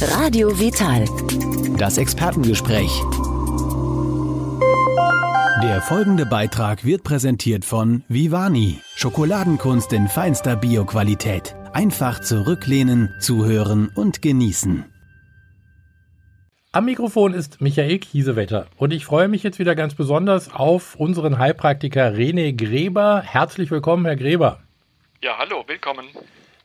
Radio Vital. Das Expertengespräch. Der folgende Beitrag wird präsentiert von Vivani. Schokoladenkunst in feinster Bioqualität. Einfach zurücklehnen, zuhören und genießen. Am Mikrofon ist Michael Kiesewetter und ich freue mich jetzt wieder ganz besonders auf unseren Heilpraktiker René Gräber. Herzlich willkommen, Herr Gräber. Ja, hallo, willkommen.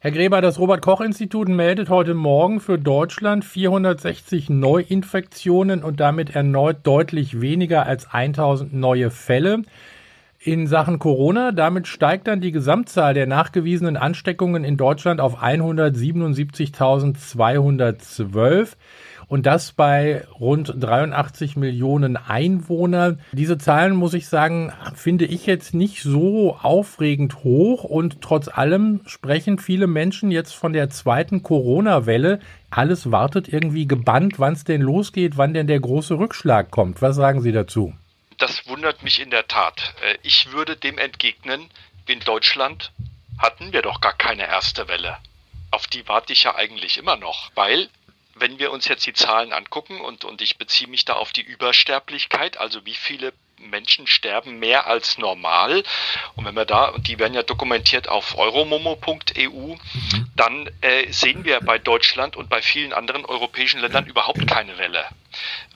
Herr Gräber, das Robert-Koch-Institut meldet heute Morgen für Deutschland 460 Neuinfektionen und damit erneut deutlich weniger als 1000 neue Fälle in Sachen Corona. Damit steigt dann die Gesamtzahl der nachgewiesenen Ansteckungen in Deutschland auf 177.212 und das bei rund 83 Millionen Einwohnern. Diese Zahlen, muss ich sagen, finde ich jetzt nicht so aufregend hoch und trotz allem sprechen viele Menschen jetzt von der zweiten Corona-Welle. Alles wartet irgendwie gebannt, wann es denn losgeht, wann denn der große Rückschlag kommt. Was sagen Sie dazu? Das wundert mich in der Tat. Äh, ich würde dem entgegnen, in Deutschland hatten wir doch gar keine erste Welle. Auf die warte ich ja eigentlich immer noch, weil wenn wir uns jetzt die Zahlen angucken und, und ich beziehe mich da auf die Übersterblichkeit, also wie viele Menschen sterben mehr als normal. Und wenn wir da, und die werden ja dokumentiert auf euromomo.eu. dann äh, sehen wir bei Deutschland und bei vielen anderen europäischen Ländern überhaupt keine Welle.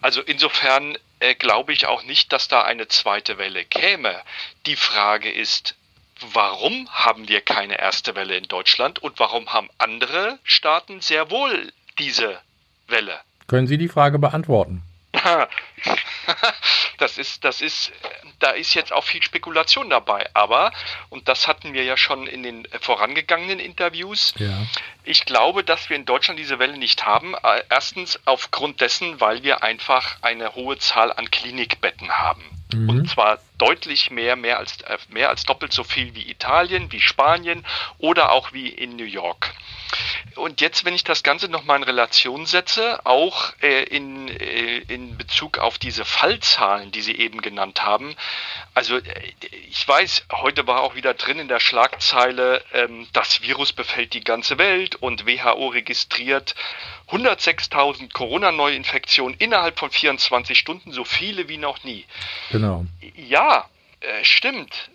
Also insofern äh, glaube ich auch nicht, dass da eine zweite Welle käme. Die Frage ist, warum haben wir keine erste Welle in Deutschland und warum haben andere Staaten sehr wohl diese Welle. Können Sie die Frage beantworten? das ist, das ist, da ist jetzt auch viel Spekulation dabei. Aber, und das hatten wir ja schon in den vorangegangenen Interviews, ja. ich glaube, dass wir in Deutschland diese Welle nicht haben. Äh, erstens aufgrund dessen, weil wir einfach eine hohe Zahl an Klinikbetten haben. Mhm. Und zwar deutlich mehr, mehr als, äh, mehr als doppelt so viel wie Italien, wie Spanien oder auch wie in New York. Und jetzt, wenn ich das Ganze nochmal in Relation setze, auch äh, in, äh, in Bezug auf diese Fallzahlen, die Sie eben genannt haben, also äh, ich weiß, heute war auch wieder drin in der Schlagzeile, ähm, das Virus befällt die ganze Welt und WHO registriert 106.000 Corona-Neuinfektionen innerhalb von 24 Stunden, so viele wie noch nie. Genau. Ja, äh, stimmt.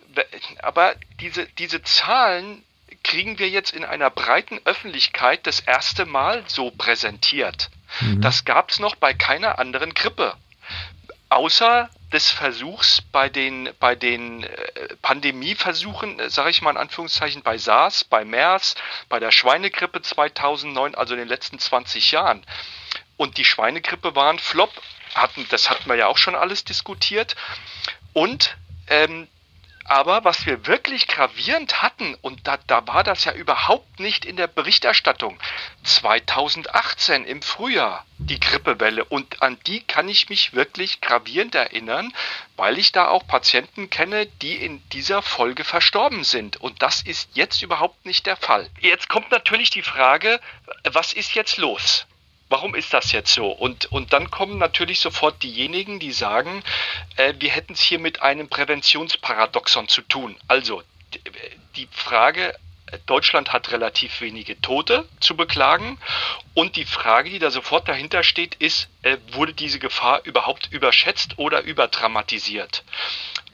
Aber diese, diese Zahlen kriegen wir jetzt in einer breiten Öffentlichkeit das erste Mal so präsentiert. Mhm. Das gab es noch bei keiner anderen Grippe. Außer des Versuchs bei den, bei den äh, Pandemieversuchen, äh, sage ich mal in Anführungszeichen, bei SARS, bei MERS, bei der Schweinegrippe 2009, also in den letzten 20 Jahren. Und die Schweinegrippe war ein Flop, hatten, das hatten wir ja auch schon alles diskutiert. Und ähm, aber was wir wirklich gravierend hatten, und da, da war das ja überhaupt nicht in der Berichterstattung, 2018 im Frühjahr, die Grippewelle. Und an die kann ich mich wirklich gravierend erinnern, weil ich da auch Patienten kenne, die in dieser Folge verstorben sind. Und das ist jetzt überhaupt nicht der Fall. Jetzt kommt natürlich die Frage, was ist jetzt los? Warum ist das jetzt so? Und, und dann kommen natürlich sofort diejenigen, die sagen, äh, wir hätten es hier mit einem Präventionsparadoxon zu tun. Also die Frage, Deutschland hat relativ wenige Tote zu beklagen. Und die Frage, die da sofort dahinter steht, ist, äh, wurde diese Gefahr überhaupt überschätzt oder überdramatisiert?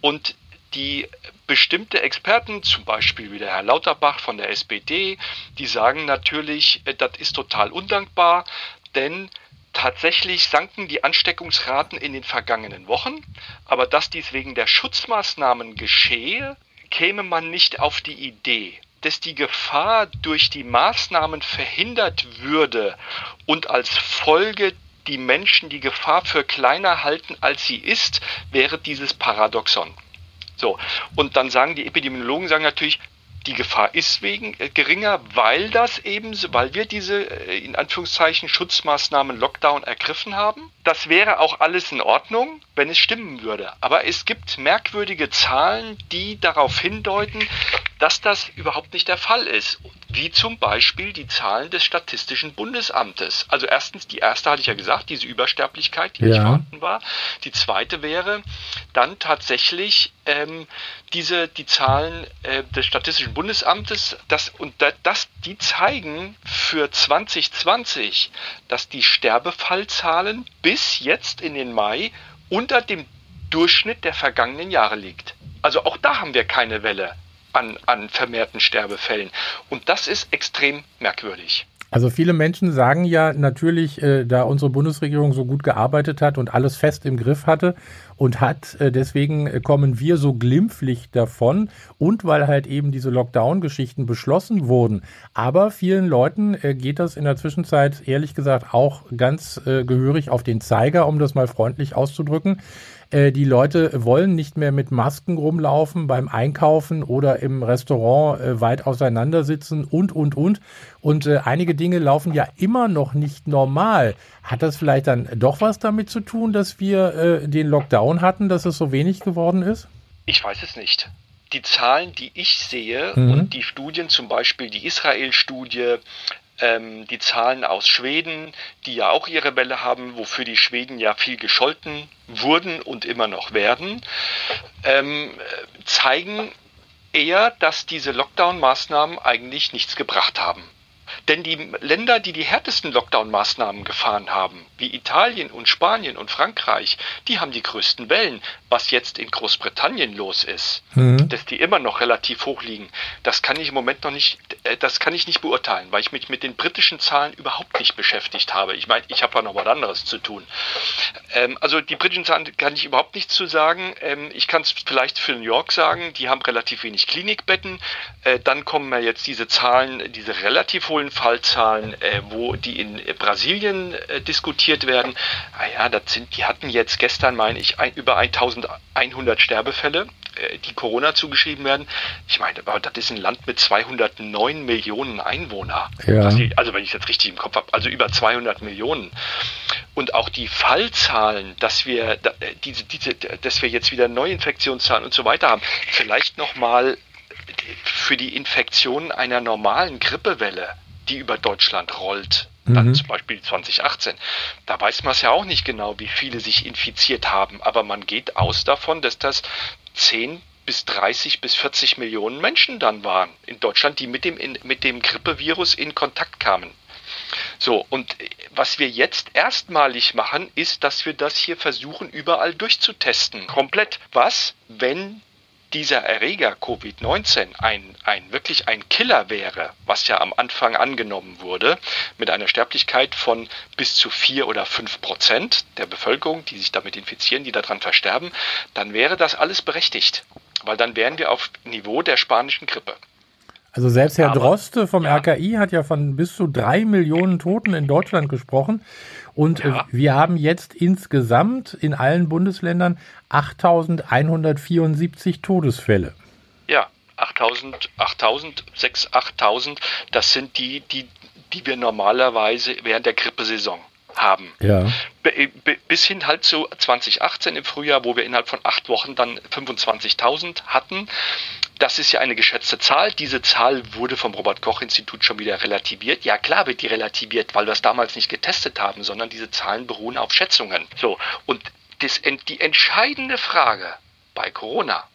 Und die bestimmte Experten, zum Beispiel wie der Herr Lauterbach von der SPD, die sagen natürlich, äh, das ist total undankbar, denn tatsächlich sanken die Ansteckungsraten in den vergangenen Wochen, aber dass dies wegen der Schutzmaßnahmen geschehe, käme man nicht auf die Idee. Dass die Gefahr durch die Maßnahmen verhindert würde und als Folge die Menschen die Gefahr für kleiner halten, als sie ist, wäre dieses Paradoxon. So, und dann sagen die Epidemiologen sagen natürlich, die Gefahr ist wegen äh, geringer, weil das eben, weil wir diese äh, in Anführungszeichen Schutzmaßnahmen Lockdown ergriffen haben. Das wäre auch alles in Ordnung, wenn es stimmen würde. Aber es gibt merkwürdige Zahlen, die darauf hindeuten, dass das überhaupt nicht der Fall ist. wie zum Beispiel die Zahlen des Statistischen Bundesamtes. Also erstens, die erste hatte ich ja gesagt, diese Übersterblichkeit, die ja. nicht vorhanden war. Die zweite wäre dann tatsächlich ähm, diese die Zahlen äh, des Statistischen Bundesamtes, das und das die zeigen für 2020, dass die Sterbefallzahlen bis jetzt in den Mai unter dem Durchschnitt der vergangenen Jahre liegt. Also auch da haben wir keine Welle an, an vermehrten Sterbefällen. Und das ist extrem merkwürdig. Also viele Menschen sagen ja natürlich, äh, da unsere Bundesregierung so gut gearbeitet hat und alles fest im Griff hatte und hat, äh, deswegen kommen wir so glimpflich davon und weil halt eben diese Lockdown-Geschichten beschlossen wurden. Aber vielen Leuten äh, geht das in der Zwischenzeit ehrlich gesagt auch ganz äh, gehörig auf den Zeiger, um das mal freundlich auszudrücken. Äh, die Leute wollen nicht mehr mit Masken rumlaufen beim Einkaufen oder im Restaurant äh, weit auseinandersitzen und, und, und. Und äh, einige Dinge laufen ja immer noch nicht normal. Hat das vielleicht dann doch was damit zu tun, dass wir äh, den Lockdown hatten, dass es so wenig geworden ist? Ich weiß es nicht die Zahlen, die ich sehe mhm. und die Studien, zum Beispiel die Israel-Studie, ähm, die Zahlen aus Schweden, die ja auch ihre Welle haben, wofür die Schweden ja viel gescholten wurden und immer noch werden, ähm, zeigen eher, dass diese Lockdown-Maßnahmen eigentlich nichts gebracht haben. Denn die Länder, die die härtesten Lockdown-Maßnahmen gefahren haben, wie Italien und Spanien und Frankreich, die haben die größten Wellen. Was jetzt in Großbritannien los ist, mhm. dass die immer noch relativ hoch liegen, das kann ich im Moment noch nicht, das kann ich nicht beurteilen, weil ich mich mit den britischen Zahlen überhaupt nicht beschäftigt habe. Ich meine, ich habe ja noch was anderes zu tun. Ähm, also die britischen Zahlen kann ich überhaupt nichts zu sagen. Ähm, ich kann es vielleicht für New York sagen, die haben relativ wenig Klinikbetten. Äh, dann kommen ja jetzt diese Zahlen, diese relativ hohen Fallzahlen, äh, wo die in Brasilien äh, diskutiert werden. Ah ja, das sind, die hatten jetzt gestern, meine ich, ein, über 1100 Sterbefälle, äh, die Corona zugeschrieben werden. Ich meine, aber das ist ein Land mit 209 Millionen Einwohnern. Ja. also wenn ich jetzt richtig im Kopf habe, also über 200 Millionen. Und auch die Fallzahlen, dass wir diese, diese, dass wir jetzt wieder Neuinfektionszahlen und so weiter haben, vielleicht nochmal für die Infektion einer normalen Grippewelle die über Deutschland rollt, dann mhm. zum Beispiel 2018. Da weiß man es ja auch nicht genau, wie viele sich infiziert haben, aber man geht aus davon, dass das 10 bis 30 bis 40 Millionen Menschen dann waren in Deutschland, die mit dem, in, mit dem Grippevirus in Kontakt kamen. So, und was wir jetzt erstmalig machen, ist, dass wir das hier versuchen, überall durchzutesten. Komplett. Was, wenn dieser Erreger Covid-19 ein, ein wirklich ein Killer wäre, was ja am Anfang angenommen wurde, mit einer Sterblichkeit von bis zu vier oder fünf Prozent der Bevölkerung, die sich damit infizieren, die daran versterben, dann wäre das alles berechtigt, weil dann wären wir auf Niveau der spanischen Grippe. Also selbst Herr Aber, Droste vom ja. RKI hat ja von bis zu drei Millionen Toten in Deutschland gesprochen. Und ja. wir haben jetzt insgesamt in allen Bundesländern 8.174 Todesfälle. Ja, 8.000, 8.000, 6.000, 8.000, das sind die, die, die wir normalerweise während der Grippesaison haben. Ja. Bis hin halt zu 2018 im Frühjahr, wo wir innerhalb von acht Wochen dann 25.000 hatten. Das ist ja eine geschätzte Zahl. Diese Zahl wurde vom Robert Koch Institut schon wieder relativiert. Ja, klar wird die relativiert, weil wir es damals nicht getestet haben, sondern diese Zahlen beruhen auf Schätzungen. So, und das, die entscheidende Frage bei Corona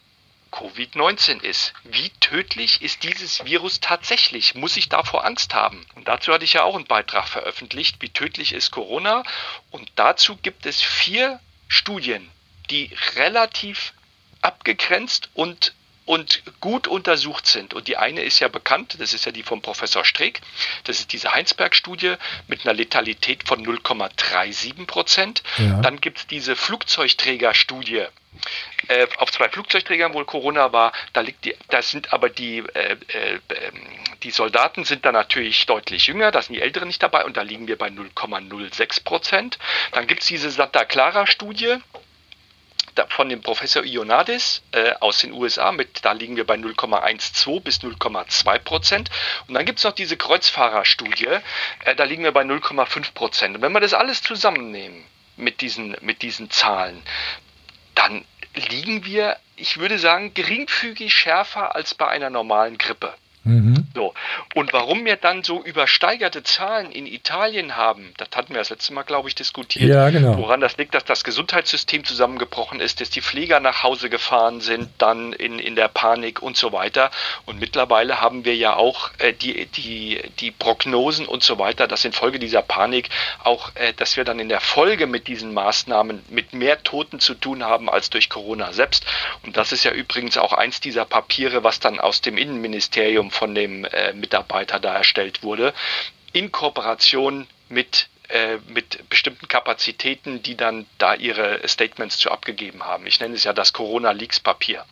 Covid-19 ist. Wie tödlich ist dieses Virus tatsächlich? Muss ich davor Angst haben? Und dazu hatte ich ja auch einen Beitrag veröffentlicht, wie tödlich ist Corona. Und dazu gibt es vier Studien, die relativ abgegrenzt und und gut untersucht sind. Und die eine ist ja bekannt, das ist ja die vom Professor Streeck. Das ist diese Heinsberg-Studie mit einer Letalität von 0,37 Prozent. Ja. Dann gibt es diese Flugzeugträger-Studie. Äh, auf zwei Flugzeugträgern wohl Corona war, da liegt die, da sind aber die, äh, äh, die Soldaten sind da natürlich deutlich jünger, da sind die Älteren nicht dabei und da liegen wir bei 0,06 Prozent. Dann gibt es diese Santa Clara-Studie, von dem Professor Ionadis äh, aus den USA mit, da liegen wir bei 0,12 bis 0,2 Prozent. Und dann gibt es noch diese Kreuzfahrerstudie, äh, da liegen wir bei 0,5 Prozent. Und wenn wir das alles zusammennehmen mit diesen, mit diesen Zahlen, dann liegen wir, ich würde sagen, geringfügig schärfer als bei einer normalen Grippe. Mhm. So. Und warum wir dann so übersteigerte Zahlen in Italien haben, das hatten wir das letzte Mal, glaube ich, diskutiert. Ja, genau. Woran das liegt, dass das Gesundheitssystem zusammengebrochen ist, dass die Pfleger nach Hause gefahren sind, dann in, in der Panik und so weiter. Und mittlerweile haben wir ja auch äh, die, die, die Prognosen und so weiter, dass infolge dieser Panik auch, äh, dass wir dann in der Folge mit diesen Maßnahmen mit mehr Toten zu tun haben als durch Corona selbst. Und das ist ja übrigens auch eins dieser Papiere, was dann aus dem Innenministerium von dem äh, Mitarbeiter da erstellt wurde, in Kooperation mit äh, mit bestimmten Kapazitäten, die dann da ihre Statements zu abgegeben haben. Ich nenne es ja das Corona-Leaks-Papier.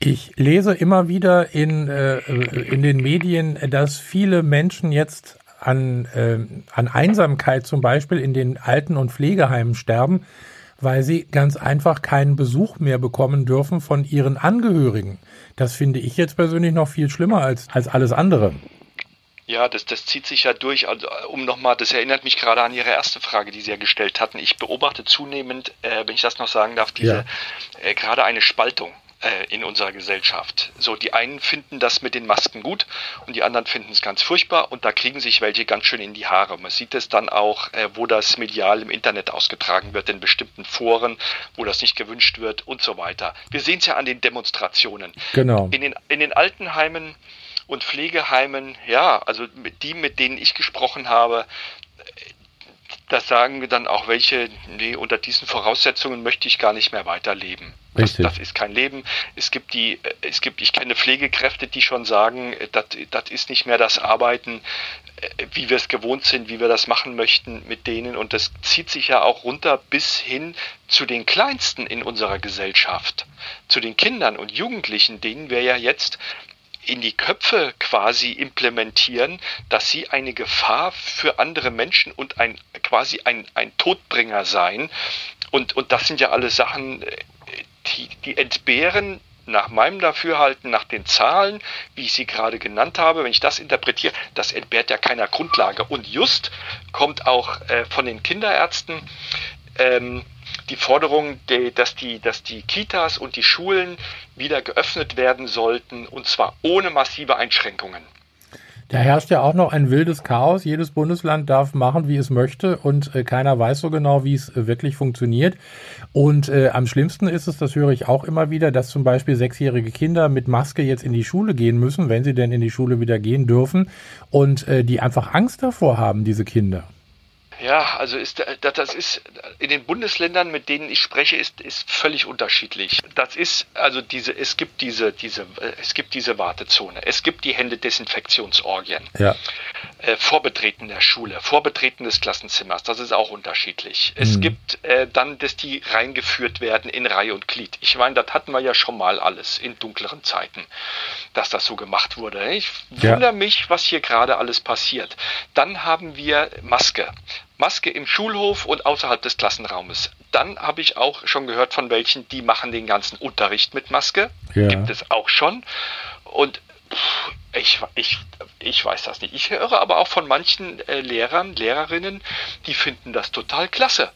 Ich lese immer wieder in, äh, in den Medien, dass viele Menschen jetzt an, äh, an Einsamkeit zum Beispiel in den Alten- und Pflegeheimen sterben, weil sie ganz einfach keinen Besuch mehr bekommen dürfen von ihren Angehörigen. Das finde ich jetzt persönlich noch viel schlimmer als, als alles andere. Ja, das, das zieht sich ja durch. Also, um nochmal, das erinnert mich gerade an Ihre erste Frage, die Sie ja gestellt hatten. Ich beobachte zunehmend, äh, wenn ich das noch sagen darf, diese ja. äh, gerade eine Spaltung äh, in unserer Gesellschaft. So, die einen finden das mit den Masken gut und die anderen finden es ganz furchtbar und da kriegen sich welche ganz schön in die Haare. Man sieht es dann auch, äh, wo das medial im Internet ausgetragen wird, in bestimmten Foren, wo das nicht gewünscht wird und so weiter. Wir sehen es ja an den Demonstrationen. Genau. In den, in den Altenheimen und Pflegeheimen, ja, also die, mit denen ich gesprochen habe, das sagen wir dann auch welche, nee, unter diesen Voraussetzungen möchte ich gar nicht mehr weiterleben. Das, das, ist kein Leben. Es gibt die, es gibt, ich kenne Pflegekräfte, die schon sagen, das, das ist nicht mehr das Arbeiten, äh, wie wir es gewohnt sind, wie wir das machen möchten mit denen. Und das zieht sich ja auch runter bis hin zu den Kleinsten in unserer Gesellschaft, zu den Kindern und Jugendlichen, denen wir ja jetzt in die Köpfe quasi implementieren, dass sie eine Gefahr für andere Menschen und ein quasi ein, ein Todbringer seien. Und, und das sind ja alle Sachen, äh, die, die entbehren nach meinem Dafürhalten, nach den Zahlen, wie ich sie gerade genannt habe, wenn ich das interpretiere, das entbehrt ja keiner Grundlage. Und just kommt auch äh, von den Kinderärzten ähm, die Forderung, dass die, dass die Kitas und die Schulen wieder geöffnet werden sollten, und zwar ohne massive Einschränkungen. Da herrscht ja auch noch ein wildes Chaos. Jedes Bundesland darf machen, wie es möchte und äh, keiner weiß so genau, wie es äh, wirklich funktioniert. Und äh, am schlimmsten ist es, das höre ich auch immer wieder, dass zum Beispiel sechsjährige Kinder mit Maske jetzt in die Schule gehen müssen, wenn sie denn in die Schule wieder gehen dürfen und äh, die einfach Angst davor haben, diese Kinder. Ja, also ist das ist in den Bundesländern, mit denen ich spreche, ist, ist völlig unterschiedlich. Das ist also diese, es gibt diese, diese, es gibt diese Wartezone, es gibt die Händedesinfektionsorgien. Ja. Äh, Vorbetreten der Schule, Vorbetreten des Klassenzimmers, das ist auch unterschiedlich. Es mhm. gibt äh, dann, dass die reingeführt werden in Reihe und Glied. Ich meine, das hatten wir ja schon mal alles in dunkleren Zeiten, dass das so gemacht wurde. Ich wundere ja. mich, was hier gerade alles passiert. Dann haben wir Maske. Maske im Schulhof und außerhalb des Klassenraumes. Dann habe ich auch schon gehört von welchen, die machen den ganzen Unterricht mit Maske. Ja. Gibt es auch schon. Und ich, ich, ich weiß das nicht. Ich höre aber auch von manchen äh, Lehrern, Lehrerinnen, die finden das total klasse.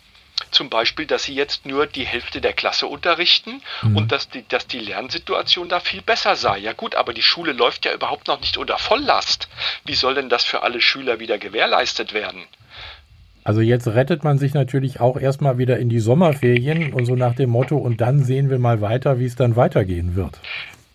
Zum Beispiel, dass sie jetzt nur die Hälfte der Klasse unterrichten mhm. und dass die, dass die Lernsituation da viel besser sei. Ja gut, aber die Schule läuft ja überhaupt noch nicht unter Volllast. Wie soll denn das für alle Schüler wieder gewährleistet werden? Also jetzt rettet man sich natürlich auch erstmal wieder in die Sommerferien und so nach dem Motto, und dann sehen wir mal weiter, wie es dann weitergehen wird.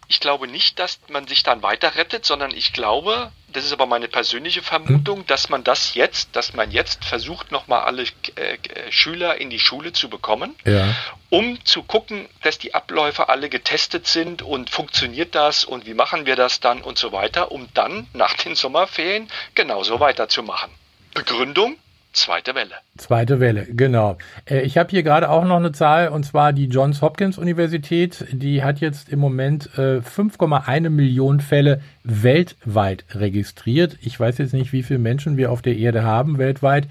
Ich glaube nicht, dass man sich dann weiter rettet, sondern ich glaube, das ist aber meine persönliche Vermutung, hm. dass man das jetzt, dass man jetzt versucht, nochmal alle äh, Schüler in die Schule zu bekommen, ja. um zu gucken, dass die Abläufe alle getestet sind und funktioniert das und wie machen wir das dann und so weiter, um dann nach den Sommerferien genauso weiterzumachen. Begründung, Zweite Welle. Zweite Welle, genau. Äh, ich habe hier gerade auch noch eine Zahl, und zwar die Johns Hopkins Universität. Die hat jetzt im Moment 5,1 äh, Millionen Fälle weltweit registriert. Ich weiß jetzt nicht, wie viele Menschen wir auf der Erde haben weltweit,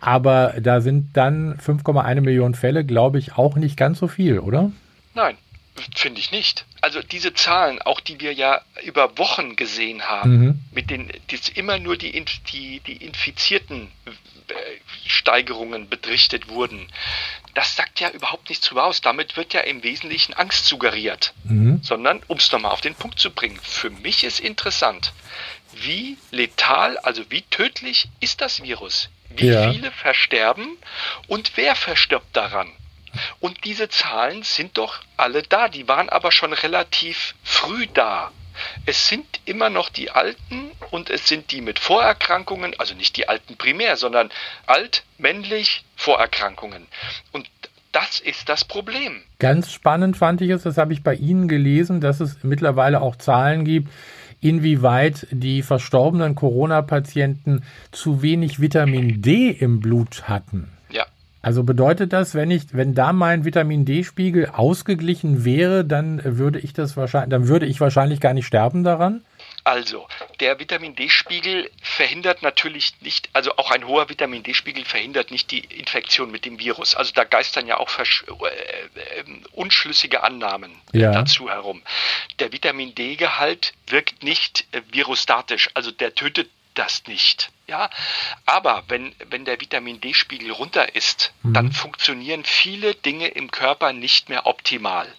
aber da sind dann 5,1 Millionen Fälle, glaube ich, auch nicht ganz so viel, oder? Nein, Finde ich nicht. Also diese Zahlen, auch die wir ja über Wochen gesehen haben, mhm. mit den die immer nur die, die, die infizierten Steigerungen berichtet wurden. das sagt ja überhaupt nichts drüber aus. Damit wird ja im Wesentlichen Angst suggeriert. Mhm. Sondern, um es nochmal auf den Punkt zu bringen, für mich ist interessant, wie letal, also wie tödlich ist das Virus? Wie ja. viele versterben und wer verstirbt daran? Und diese Zahlen sind doch alle da, die waren aber schon relativ früh da. Es sind immer noch die Alten und es sind die mit Vorerkrankungen, also nicht die Alten primär, sondern alt, männlich, Vorerkrankungen. Und das ist das Problem. Ganz spannend fand ich es, das habe ich bei Ihnen gelesen, dass es mittlerweile auch Zahlen gibt, inwieweit die verstorbenen Corona-Patienten zu wenig Vitamin D im Blut hatten. Also bedeutet das, wenn ich, wenn da mein Vitamin D-Spiegel ausgeglichen wäre, dann würde ich das wahrscheinlich, dann würde ich wahrscheinlich gar nicht sterben daran? Also, der Vitamin D-Spiegel verhindert natürlich nicht, also auch ein hoher Vitamin D-Spiegel verhindert nicht die Infektion mit dem Virus. Also da geistern ja auch äh, äh, unschlüssige Annahmen ja. dazu herum. Der Vitamin D-Gehalt wirkt nicht äh, virostatisch, also der tötet das nicht. Ja, aber wenn, wenn der Vitamin D-Spiegel runter ist, mhm. dann funktionieren viele Dinge im Körper nicht mehr optimal.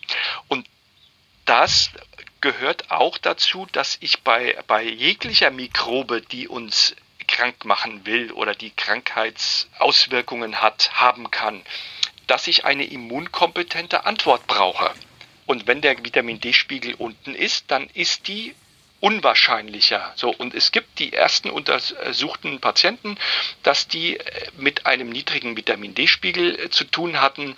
Und das gehört auch dazu, dass ich bei, bei jeglicher Mikrobe, die uns krank machen will oder die Krankheitsauswirkungen hat, haben kann, dass ich eine immunkompetente Antwort brauche. Und wenn der Vitamin D-Spiegel unten ist, dann ist die unwahrscheinlicher. So, und es gibt die ersten untersuchten Patienten, dass die äh, mit einem niedrigen Vitamin D-Spiegel äh, zu tun hatten,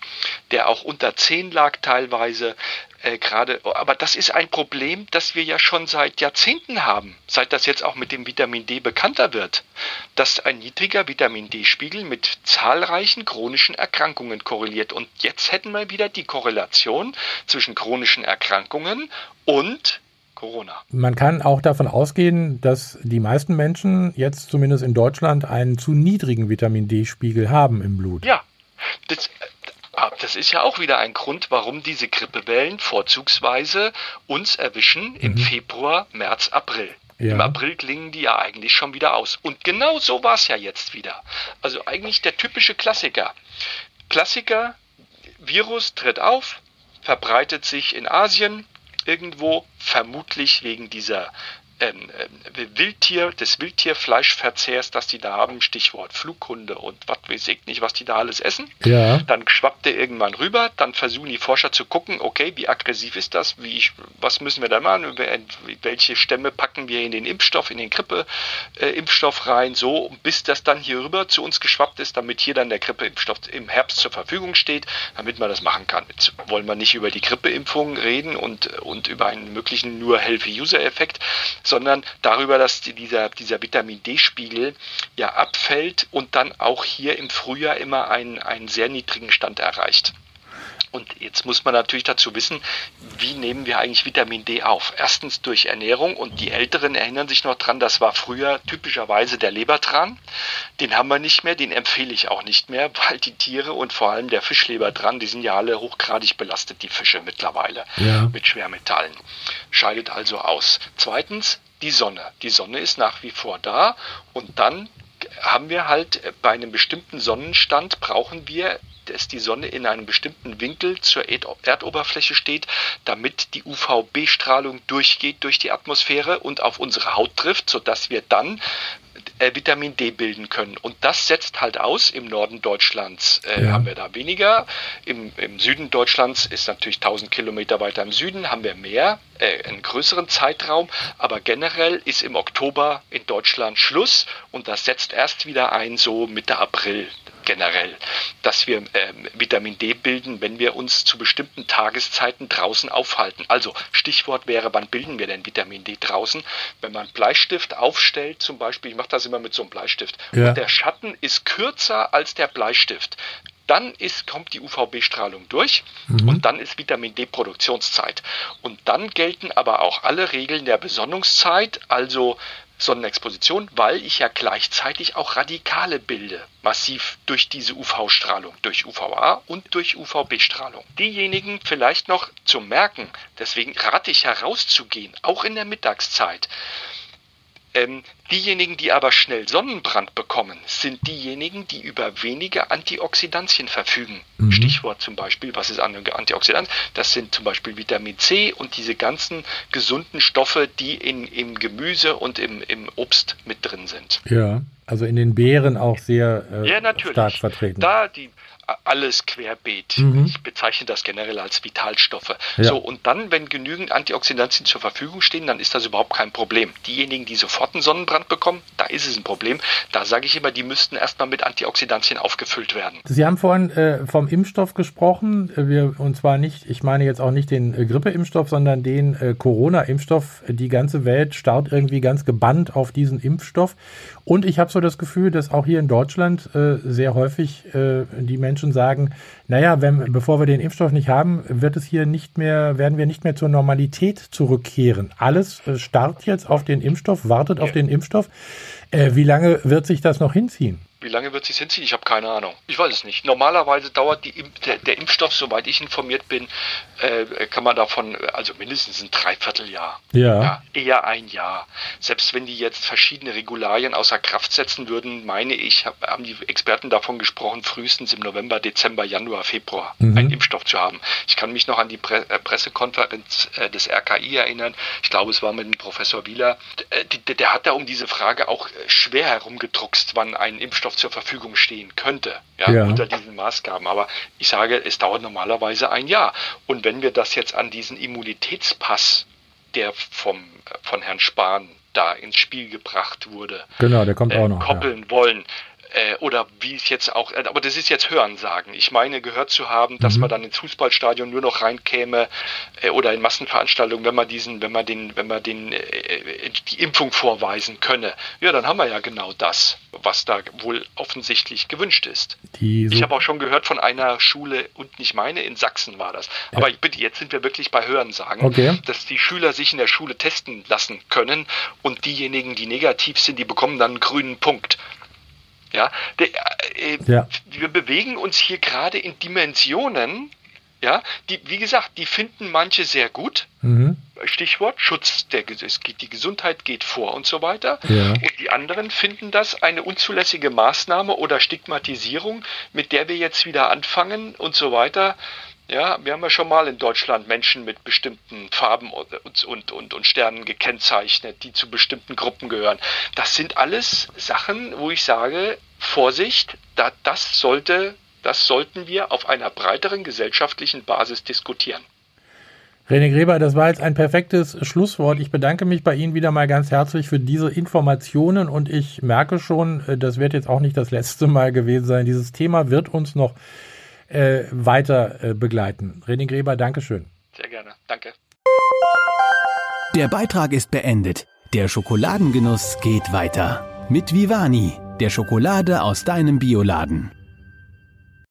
der auch unter 10 lag teilweise äh, gerade. Aber das ist ein Problem, das wir ja schon seit Jahrzehnten haben, seit das jetzt auch mit dem Vitamin D bekannter wird, dass ein niedriger Vitamin D-Spiegel mit zahlreichen chronischen Erkrankungen korreliert. Und jetzt hätten wir wieder die Korrelation zwischen chronischen Erkrankungen und Corona. Man kann auch davon ausgehen, dass die meisten Menschen jetzt zumindest in Deutschland einen zu niedrigen Vitamin D-Spiegel haben im Blut. Ja, das, das ist ja auch wieder ein Grund, warum diese Grippewellen vorzugsweise uns erwischen mhm. im Februar, März, April. Ja. Im April klingen die ja eigentlich schon wieder aus. Und genau so war es ja jetzt wieder. Also eigentlich der typische Klassiker. Klassiker, Virus tritt auf, verbreitet sich in Asien, irgendwo, vermutlich wegen dieser ähm, äh, Wildtier, des Wildtierfleischverzehrs, das die da haben, Stichwort Flughunde und was weiß ich nicht, was die da alles essen. Ja. Dann schwappt der irgendwann rüber, dann versuchen die Forscher zu gucken, okay, wie aggressiv ist das, wie ich, was müssen wir da machen, welche Stämme packen wir in den Impfstoff, in den Grippeimpfstoff äh, rein, so, bis das dann hier rüber zu uns geschwappt ist, damit hier dann der Grippeimpfstoff im Herbst zur Verfügung steht, damit man das machen kann. Jetzt wollen wir nicht über die Grippeimpfung reden und, und über einen möglichen nur Healthy-User-Effekt, sondern darüber, dass dieser, dieser Vitamin D-Spiegel ja abfällt und dann auch hier im Frühjahr immer einen, einen sehr niedrigen Stand erreicht. Und jetzt muss man natürlich dazu wissen, wie nehmen wir eigentlich Vitamin D auf? Erstens durch Ernährung und die Älteren erinnern sich noch dran, das war früher typischerweise der Lebertran. Den haben wir nicht mehr, den empfehle ich auch nicht mehr, weil die Tiere und vor allem der Fischlebertran, die sind ja alle hochgradig belastet, die Fische mittlerweile ja. mit Schwermetallen. Scheidet also aus. Zweitens die Sonne. Die Sonne ist nach wie vor da und dann haben wir halt bei einem bestimmten Sonnenstand brauchen wir dass die Sonne in einem bestimmten Winkel zur Erdoberfläche steht, damit die UVB-Strahlung durchgeht durch die Atmosphäre und auf unsere Haut trifft, sodass wir dann äh, Vitamin D bilden können. Und das setzt halt aus. Im Norden Deutschlands äh, ja. haben wir da weniger. Im, Im, Süden Deutschlands ist natürlich 1000 Kilometer weiter im Süden, haben wir mehr, äh, einen größeren Zeitraum. Aber generell ist im Oktober in Deutschland Schluss und das setzt erst wieder ein, so Mitte April generell, dass wir äh, Vitamin D bilden, wenn wir uns zu bestimmten Tageszeiten draußen aufhalten. Also Stichwort wäre, wann bilden wir denn Vitamin D draußen? Wenn man Bleistift aufstellt, zum Beispiel, ich mache das immer mit so einem Bleistift, ja. und der Schatten ist kürzer als der Bleistift, dann ist, kommt die UVB-Strahlung durch mhm. und dann ist Vitamin D-Produktionszeit. Und dann gelten aber auch alle Regeln der Besonnungszeit, also Sonnenexposition, weil ich ja gleichzeitig auch Radikale bilde, massiv durch diese UV-Strahlung, durch UVA und durch UVB-Strahlung. Diejenigen vielleicht noch zu merken, deswegen rate ich herauszugehen, auch in der Mittagszeit. Ähm, diejenigen, die aber schnell Sonnenbrand bekommen, sind diejenigen, die über wenige Antioxidantien verfügen. Mhm. Stichwort zum Beispiel, was ist Antioxidant? Das sind zum Beispiel Vitamin C und diese ganzen gesunden Stoffe, die in, im Gemüse und im, im Obst mit drin sind. Ja, also in den Beeren auch sehr äh, ja, stark vertreten. Da die alles querbeet. Mhm. Ich bezeichne das generell als Vitalstoffe. Ja. So, und dann, wenn genügend Antioxidantien zur Verfügung stehen, dann ist das überhaupt kein Problem. Diejenigen, die sofort einen Sonnenbrand bekommen, da ist es ein Problem. Da sage ich immer, die müssten erstmal mit Antioxidantien aufgefüllt werden. Sie haben vorhin äh, vom Impfstoff gesprochen. Wir, und zwar nicht, ich meine jetzt auch nicht den äh, Grippeimpfstoff, sondern den äh, Corona-Impfstoff. Die ganze Welt starrt irgendwie ganz gebannt auf diesen Impfstoff. Und ich habe so das Gefühl, dass auch hier in Deutschland äh, sehr häufig äh, die Menschen sagen, naja, wenn, bevor wir den Impfstoff nicht haben, wird es hier nicht mehr, werden wir nicht mehr zur Normalität zurückkehren. Alles äh, starrt jetzt auf den Impfstoff, wartet ja. auf den Impfstoff. Äh, wie lange wird sich das noch hinziehen? Wie lange wird sich hinziehen? Ich habe keine Ahnung. Ich weiß es nicht. Normalerweise dauert die, der, der, Impfstoff, soweit ich informiert bin, äh, kann man davon, also mindestens ein Dreivierteljahr. Ja. ja. Eher ein Jahr. Selbst wenn die jetzt verschiedene Regularien außer Kraft setzen würden, meine ich, hab, haben die Experten davon gesprochen, frühestens im November, Dezember, Januar, Februar mhm. einen Impfstoff zu haben. Ich kann mich noch an die Pre äh, Pressekonferenz äh, des RKI erinnern. Ich glaube, es war mit dem Professor Wieler. Äh, der, der hat da um diese Frage auch äh, schwer herumgedruckst, wann ein Impfstoff zur Verfügung stehen könnte, ja, ja, unter diesen Maßgaben. Aber ich sage, es dauert normalerweise ein Jahr. Und wenn wir das jetzt an diesen Immunitätspass, der vom, von Herrn Spahn da ins Spiel gebracht wurde, genau, der kommt äh, auch noch, koppeln ja. wollen, äh, oder wie es jetzt auch, äh, aber das ist jetzt Hörensagen. Ich meine, gehört zu haben, dass mhm. man dann ins Fußballstadion nur noch reinkäme äh, oder in Massenveranstaltungen, wenn man diesen, wenn man den, wenn man den äh, äh, die Impfung vorweisen könne. Ja, dann haben wir ja genau das, was da wohl offensichtlich gewünscht ist. Die, ich habe auch schon gehört von einer Schule und nicht meine, in Sachsen war das. Ja. Aber bitte, jetzt sind wir wirklich bei Hörensagen, okay. dass die Schüler sich in der Schule testen lassen können und diejenigen, die negativ sind, die bekommen dann einen grünen Punkt. Ja, der, äh, ja. wir bewegen uns hier gerade in Dimensionen, ja, die, wie gesagt, die finden manche sehr gut. Mhm. Stichwort Schutz der es geht, die Gesundheit geht vor und so weiter. Ja. Und die anderen finden das eine unzulässige Maßnahme oder Stigmatisierung, mit der wir jetzt wieder anfangen und so weiter. Ja, wir haben ja schon mal in Deutschland Menschen mit bestimmten Farben und, und, und, und Sternen gekennzeichnet, die zu bestimmten Gruppen gehören. Das sind alles Sachen, wo ich sage, Vorsicht, da, das sollte, das sollten wir auf einer breiteren gesellschaftlichen Basis diskutieren. René Gräber, das war jetzt ein perfektes Schlusswort. Ich bedanke mich bei Ihnen wieder mal ganz herzlich für diese Informationen und ich merke schon, äh, das wird jetzt auch nicht das letzte Mal gewesen sein. Dieses Thema wird uns noch äh, weiter äh, begleiten. René Gräber, Dankeschön. Sehr gerne. Danke. Der Beitrag ist beendet. Der Schokoladengenuss geht weiter. Mit Vivani, der Schokolade aus deinem Bioladen.